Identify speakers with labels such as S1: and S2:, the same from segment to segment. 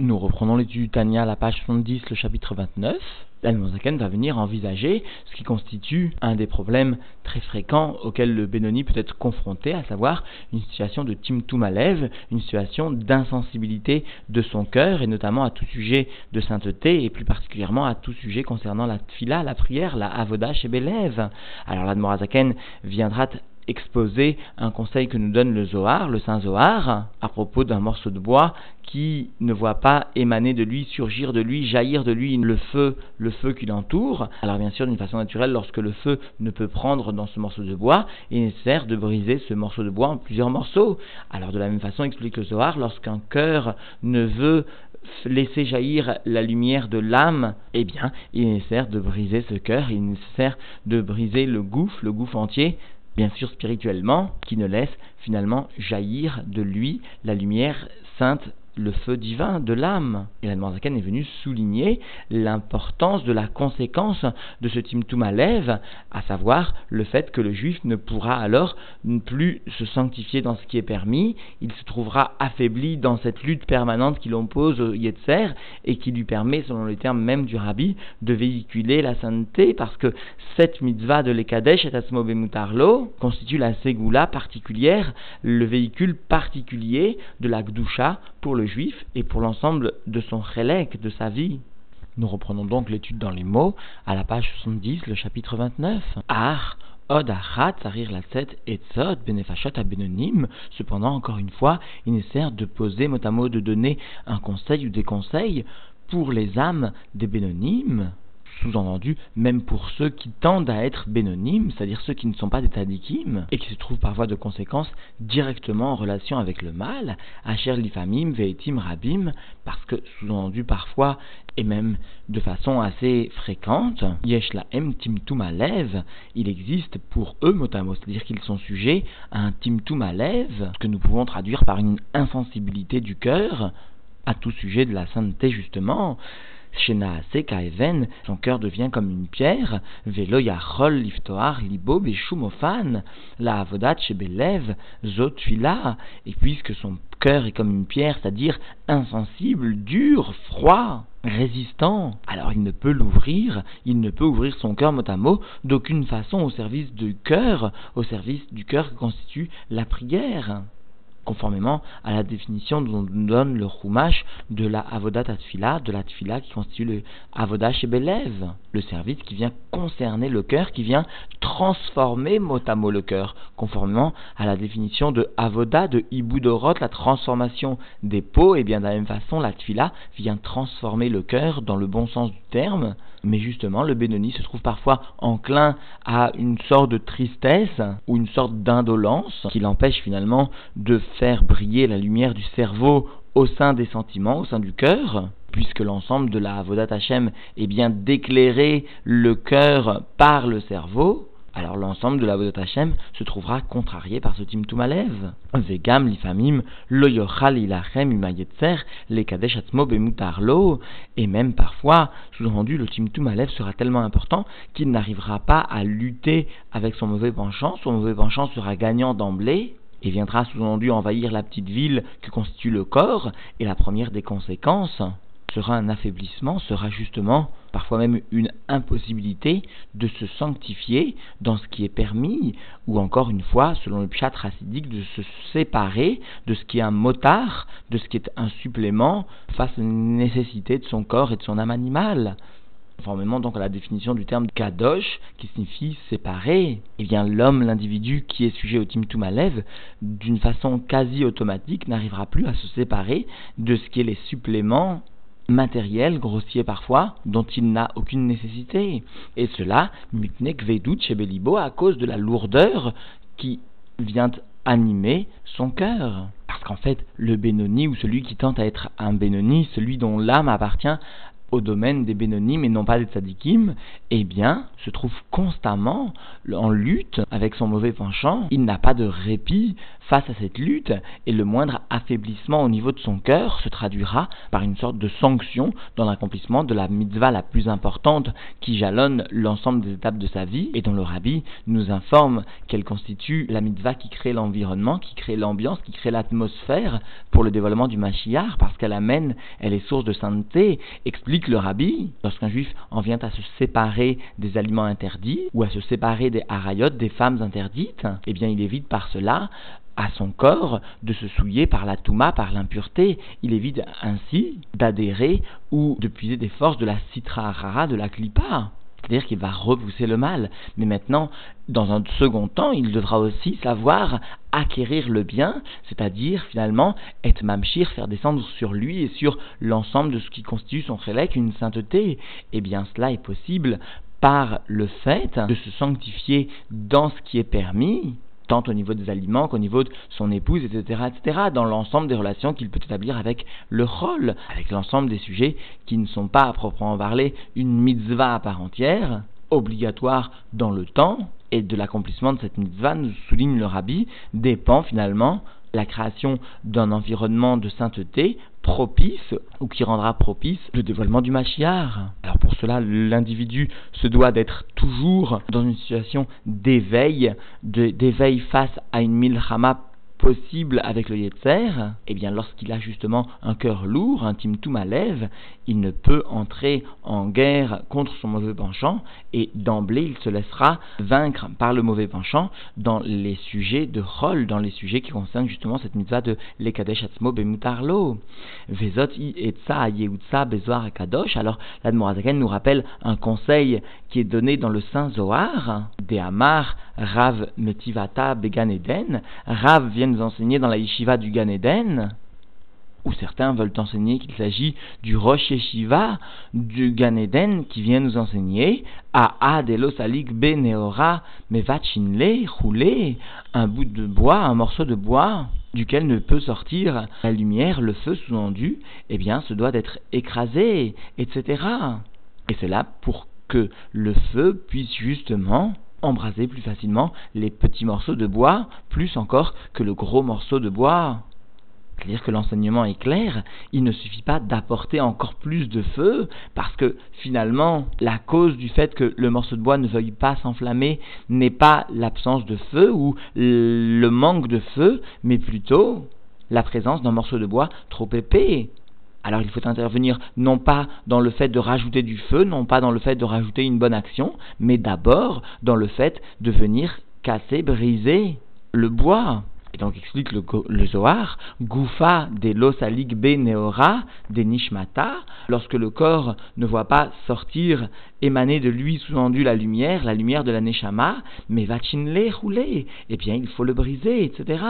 S1: Nous reprenons l'étude du Tania à la page 70, le chapitre 29. L'Almonzaken va venir envisager ce qui constitue un des problèmes très fréquents auxquels le Benoni peut être confronté, à savoir une situation de Timtum Alev, une situation d'insensibilité de son cœur, et notamment à tout sujet de sainteté, et plus particulièrement à tout sujet concernant la tfila, la prière, la avoda chez Belev. Alors l'Admorazaken viendra exposer un conseil que nous donne le Zohar, le Saint Zohar, à propos d'un morceau de bois qui ne voit pas émaner de lui, surgir de lui, jaillir de lui le feu, le feu qui l'entoure. Alors bien sûr, d'une façon naturelle, lorsque le feu ne peut prendre dans ce morceau de bois, il est nécessaire de briser ce morceau de bois en plusieurs morceaux. Alors de la même façon, explique le Zohar, lorsqu'un cœur ne veut laisser jaillir la lumière de l'âme, eh bien, il est nécessaire de briser ce cœur, il est nécessaire de briser le gouffre, le gouffre entier, bien sûr spirituellement, qui ne laisse finalement jaillir de lui la lumière sainte le feu divin de l'âme. Et la Zaken est venu souligner l'importance de la conséquence de ce Timtum Alev, à savoir le fait que le juif ne pourra alors plus se sanctifier dans ce qui est permis, il se trouvera affaibli dans cette lutte permanente qu'il oppose au Yetzer et qui lui permet, selon les termes même du Rabbi, de véhiculer la sainteté, parce que cette mitzvah de l'Ekadesh et Asmo Bemutarlo constitue la Segula particulière, le véhicule particulier de la Gdusha pour le juif et pour l'ensemble de son chélek, de sa vie. Nous reprenons donc l'étude dans les mots à la page 70, le chapitre 29. Ar, od achat, sarir la et tzot, benefashot benonim. Cependant, encore une fois, il nécessaire de poser mot à mot, de donner un conseil ou des conseils pour les âmes des bénonymes sous-entendu, même pour ceux qui tendent à être bénonymes, c'est-à-dire ceux qui ne sont pas des tadikim, et qui se trouvent parfois de conséquence directement en relation avec le mal, Asher lifamim veitim rabim, parce que, sous-entendu parfois, et même de façon assez fréquente, yesh la em timtum alev, il existe pour eux motamos, c'est-à-dire qu'ils sont sujets à un timtum alev, que nous pouvons traduire par une insensibilité du cœur, à tout sujet de la sainteté justement, son cœur devient comme une pierre, Velo Yachol Liftoar Libo Beshumofan, la Avodat Shebelev, Zotfila, et puisque son cœur est comme une pierre, c'est-à-dire insensible, dur, froid, résistant, alors il ne peut l'ouvrir, il ne peut ouvrir son cœur mot à mot d'aucune façon au service du cœur, au service du cœur que constitue la prière conformément à la définition dont nous donne le Chumash de la Avodat Tfila, de la Tfila qui constitue le Avodat Shebelev, le service qui vient concerner le cœur, qui vient transformer mot à mot le cœur, conformément à la définition de Avoda, de Iboudorot, la transformation des peaux, et bien de la même façon, la Tfila vient transformer le cœur dans le bon sens du terme, mais justement, le Bénoni se trouve parfois enclin à une sorte de tristesse ou une sorte d'indolence qui l'empêche finalement de faire briller la lumière du cerveau au sein des sentiments, au sein du cœur, puisque l'ensemble de la Avodat Hashem est bien d'éclairer le cœur par le cerveau, alors l'ensemble de la Vodot Hashem se trouvera contrarié par ce Timtum Alev. Vegam lifamim lo yochal ilachem imayetzer le kadesh atzmo bemutarlo. Et même parfois, sous-entendu, le Timtum Alev sera tellement important qu'il n'arrivera pas à lutter avec son mauvais penchant. Son mauvais penchant sera gagnant d'emblée et viendra sous-entendu envahir la petite ville que constitue le corps. Et la première des conséquences sera un affaiblissement, sera justement parfois même une impossibilité de se sanctifier dans ce qui est permis, ou encore une fois, selon le pshat racidique, de se séparer de ce qui est un motard, de ce qui est un supplément face à une nécessité de son corps et de son âme animale. Conformément donc à la définition du terme kadosh, qui signifie séparer, eh bien l'homme, l'individu qui est sujet au timtum alev, d'une façon quasi automatique, n'arrivera plus à se séparer de ce qui est les suppléments matériel, grossier parfois, dont il n'a aucune nécessité. Et cela, mipnek vedut chez Belibo, à cause de la lourdeur qui vient animer son cœur. Parce qu'en fait, le Bénoni, ou celui qui tente à être un Bénoni, celui dont l'âme appartient au domaine des Bénonim et non pas des Tzadikim, eh bien, se trouve constamment en lutte avec son mauvais penchant. Il n'a pas de répit face à cette lutte et le moindre affaiblissement au niveau de son cœur se traduira par une sorte de sanction dans l'accomplissement de la mitzvah la plus importante qui jalonne l'ensemble des étapes de sa vie et dont le rabbi nous informe qu'elle constitue la mitzvah qui crée l'environnement, qui crée l'ambiance, qui crée l'atmosphère pour le développement du Mashiach parce qu'elle amène, elle est source de sainteté, explique le rabbi, lorsqu'un juif en vient à se séparer des aliments interdits ou à se séparer des harayot, des femmes interdites, eh bien il évite par cela à son corps de se souiller par la touma, par l'impureté. Il évite ainsi d'adhérer ou de puiser des forces de la citra rara, de la klipa. C'est-à-dire qu'il va repousser le mal. Mais maintenant, dans un second temps, il devra aussi savoir acquérir le bien, c'est-à-dire finalement être mamshir, faire descendre sur lui et sur l'ensemble de ce qui constitue son chélek une sainteté. Et eh bien cela est possible par le fait de se sanctifier dans ce qui est permis, tant au niveau des aliments qu'au niveau de son épouse, etc., etc., dans l'ensemble des relations qu'il peut établir avec le rôle, avec l'ensemble des sujets qui ne sont pas à proprement parler une mitzvah à part entière, obligatoire dans le temps, et de l'accomplissement de cette mitzvah, nous souligne le rabbi, dépend finalement la création d'un environnement de sainteté propice ou qui rendra propice le dévoilement du Mashiach. Alors pour cela, l'individu se doit d'être toujours dans une situation d'éveil, d'éveil face à une milchama possible avec le Yetzer, eh bien lorsqu'il a justement un cœur lourd, un timtum à lèvres, il ne peut entrer en guerre contre son mauvais penchant et d'emblée il se laissera vaincre par le mauvais penchant dans les sujets de rôle, dans les sujets qui concernent justement cette mitzvah de l'Ekadesh Atzmo Bemutarlo. Vezot i etza yeutza bezoar kadosh. Alors l'Admorazaken nous rappelle un conseil qui est donné dans le Saint Zohar, de Amar Rav Metivata Began Eden. Rav vient nous enseigner dans la yeshiva du Gan Eden, où certains veulent enseigner qu'il s'agit du Rosh Yeshiva du Gan Eden qui vient nous enseigner à Adelos Alik Beneora Mevachinle roulé un bout de bois, un morceau de bois duquel ne peut sortir la lumière, le feu sous-entendu, eh bien, ce doit être écrasé, etc. Et c'est là pour que le feu puisse justement embraser plus facilement les petits morceaux de bois, plus encore que le gros morceau de bois. C'est-à-dire que l'enseignement est clair, il ne suffit pas d'apporter encore plus de feu, parce que finalement, la cause du fait que le morceau de bois ne veuille pas s'enflammer n'est pas l'absence de feu ou le manque de feu, mais plutôt la présence d'un morceau de bois trop épais. Alors il faut intervenir non pas dans le fait de rajouter du feu, non pas dans le fait de rajouter une bonne action, mais d'abord dans le fait de venir casser, briser le bois. Et donc explique le, Zohar, Goufa de l'osalig be neora de nishmata, lorsque le corps ne voit pas sortir, émaner de lui sous-endu la lumière, la lumière de la neshama, mais vachinle rouler, eh bien il faut le briser, etc.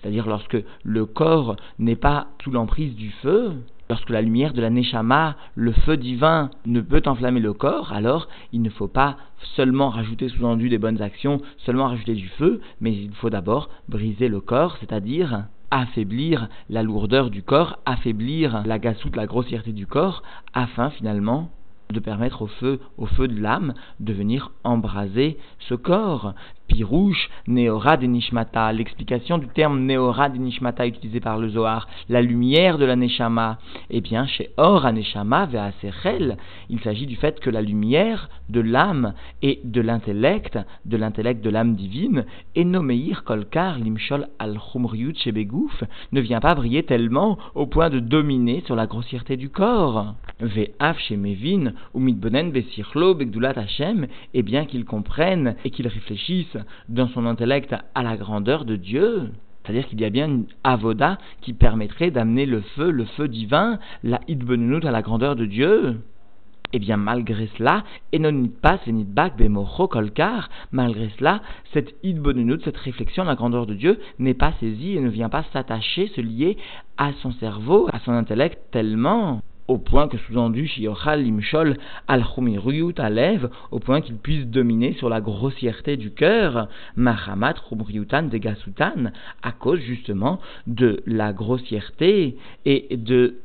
S1: C'est-à-dire lorsque le corps n'est pas sous l'emprise du feu, Lorsque la lumière de la Neshama, le feu divin, ne peut enflammer le corps, alors il ne faut pas seulement rajouter sous-entendu des bonnes actions, seulement rajouter du feu, mais il faut d'abord briser le corps, c'est-à-dire affaiblir la lourdeur du corps, affaiblir la gassoute, la grossièreté du corps, afin finalement de permettre au feu, au feu de l'âme, de venir embraser ce corps. Pirouche, Neora de Nishmata, l'explication du terme Neora de Nishmata utilisé par le Zohar, la lumière de la Neshama. Eh bien, chez Or Neshama Ve'aserel, il s'agit du fait que la lumière de l'âme et de l'intellect, de l'intellect de l'âme divine, et Nomeir Kolkar Limshol al Shebegouf, ne vient pas briller tellement au point de dominer sur la grossièreté du corps. Ve'af Shemevin, Umidbonen Besirlo Begdulat Hashem, et bien qu'ils comprennent et qu'ils réfléchissent dans son intellect à la grandeur de Dieu. C'est-à-dire qu'il y a bien une avoda qui permettrait d'amener le feu, le feu divin, la idbenunut à la grandeur de Dieu. Et eh bien, malgré cela, pas Bak Bemocho Kolkar, malgré cela, cette idbenunut, cette réflexion de la grandeur de Dieu, n'est pas saisie et ne vient pas s'attacher, se lier à son cerveau, à son intellect tellement au point que sous-endu Shiochal Limshol al Alev, au point qu'il puisse dominer sur la grossièreté du cœur, Mahamat Chumriutan de Gasutan, à cause justement de la grossièreté et de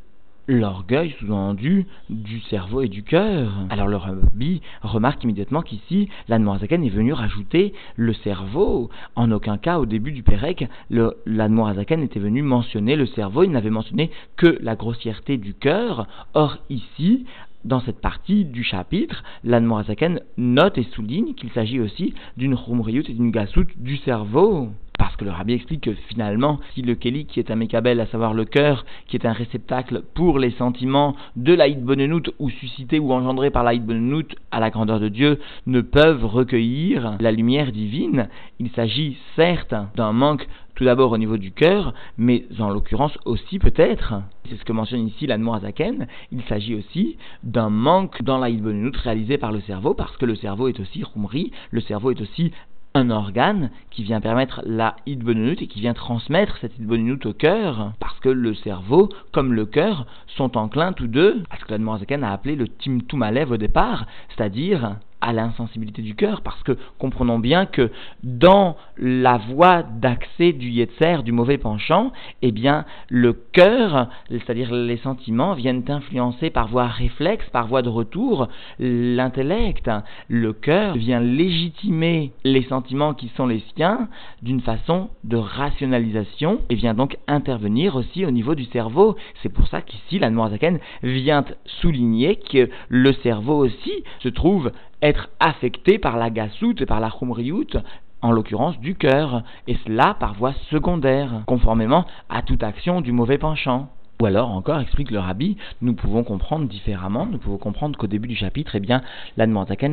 S1: l'orgueil sous-entendu du cerveau et du cœur. Alors le rabbi remarque immédiatement qu'ici, l'Admorazaken est venu rajouter le cerveau. En aucun cas, au début du Pérec, l'Admorazaken était venu mentionner le cerveau, il n'avait mentionné que la grossièreté du cœur. Or ici, dans cette partie du chapitre, l'Admorazaken note et souligne qu'il s'agit aussi d'une Chumriyut et d'une Gasout du cerveau. Parce que le rabbi explique que finalement, si le Kéli, qui est un Mekabel, à savoir le cœur, qui est un réceptacle pour les sentiments de l'Aïd Bonenout, ou suscités ou engendrés par l'Aïd Bonenout à la grandeur de Dieu, ne peuvent recueillir la lumière divine, il s'agit certes d'un manque tout d'abord au niveau du cœur, mais en l'occurrence aussi peut-être, c'est ce que mentionne ici la Zaken, il s'agit aussi d'un manque dans l'Aïd Bonenout réalisé par le cerveau, parce que le cerveau est aussi Khumri, le cerveau est aussi un organe qui vient permettre la idbonut et qui vient transmettre cette idbonut au cœur, parce que le cerveau, comme le cœur, sont enclins tous deux à ce que la a appelé le timtum alev au départ, c'est-à-dire à l'insensibilité du cœur, parce que comprenons bien que dans la voie d'accès du yetzer, du mauvais penchant, eh bien, le cœur, c'est-à-dire les sentiments, viennent influencer par voie réflexe, par voie de retour, l'intellect. Le cœur vient légitimer les sentiments qui sont les siens d'une façon de rationalisation et vient donc intervenir aussi au niveau du cerveau. C'est pour ça qu'ici, la Noirzaken vient souligner que le cerveau aussi se trouve être affecté par la gasoute et par la chumriout, en l'occurrence du cœur, et cela par voie secondaire, conformément à toute action du mauvais penchant. Ou alors encore, explique le rabbi, nous pouvons comprendre différemment, nous pouvons comprendre qu'au début du chapitre, eh bien,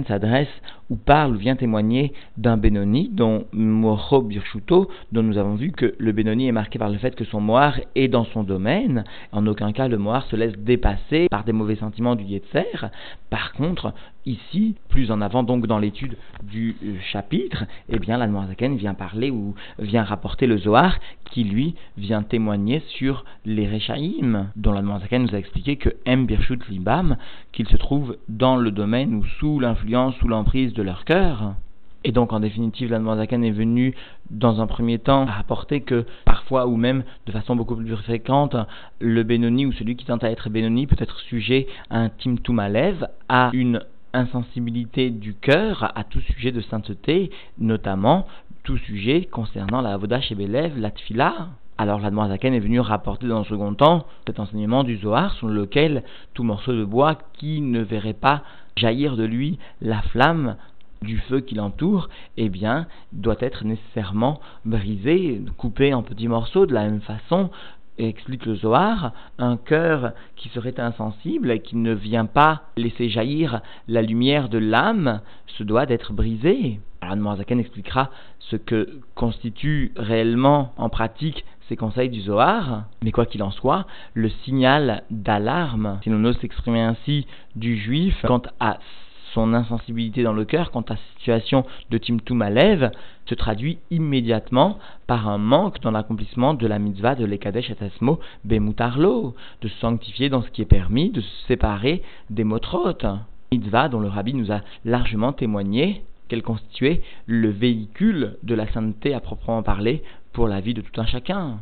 S1: s'adresse ou parle ou vient témoigner d'un Benoni, dont Moho Birshuto, dont nous avons vu que le Benoni est marqué par le fait que son Moar est dans son domaine. En aucun cas, le Moar se laisse dépasser par des mauvais sentiments du Yetzer. Par contre, ici, plus en avant donc dans l'étude du euh, chapitre, eh bien, vient parler ou vient rapporter le Zohar qui, lui, vient témoigner sur les Dont la Zaken nous a expliqué que M. Birchut Libam, qu'ils se trouvent dans le domaine ou sous l'influence, sous l'emprise de leur cœur. Et donc, en définitive, la Zaken est venue, dans un premier temps, à rapporter que, parfois, ou même de façon beaucoup plus fréquente, le Benoni ou celui qui tente à être Benoni peut être sujet à un Timtum Alev, à une insensibilité du cœur à tout sujet de sainteté, notamment tout sujet concernant la Avodah Shebelev, la Tfila, alors la Zaken est venu rapporter dans le second temps cet enseignement du Zohar sur lequel tout morceau de bois qui ne verrait pas jaillir de lui la flamme du feu qui l'entoure, eh bien, doit être nécessairement brisé, coupé en petits morceaux de la même façon explique le Zohar, un cœur qui serait insensible et qui ne vient pas laisser jaillir la lumière de l'âme se doit d'être brisé. Alors Zaken expliquera ce que constitue réellement en pratique conseils du Zohar, mais quoi qu'il en soit, le signal d'alarme, si l'on ose s'exprimer ainsi, du juif quant à son insensibilité dans le cœur, quant à sa situation de Timtum Alev, se traduit immédiatement par un manque dans l'accomplissement de la mitzvah de l'Ekadesh Atasmo Bemutarlo, de se sanctifier dans ce qui est permis, de se séparer des motrotes. Mitzvah dont le rabbi nous a largement témoigné qu'elle constituait le véhicule de la sainteté à proprement parler pour la vie de tout un chacun.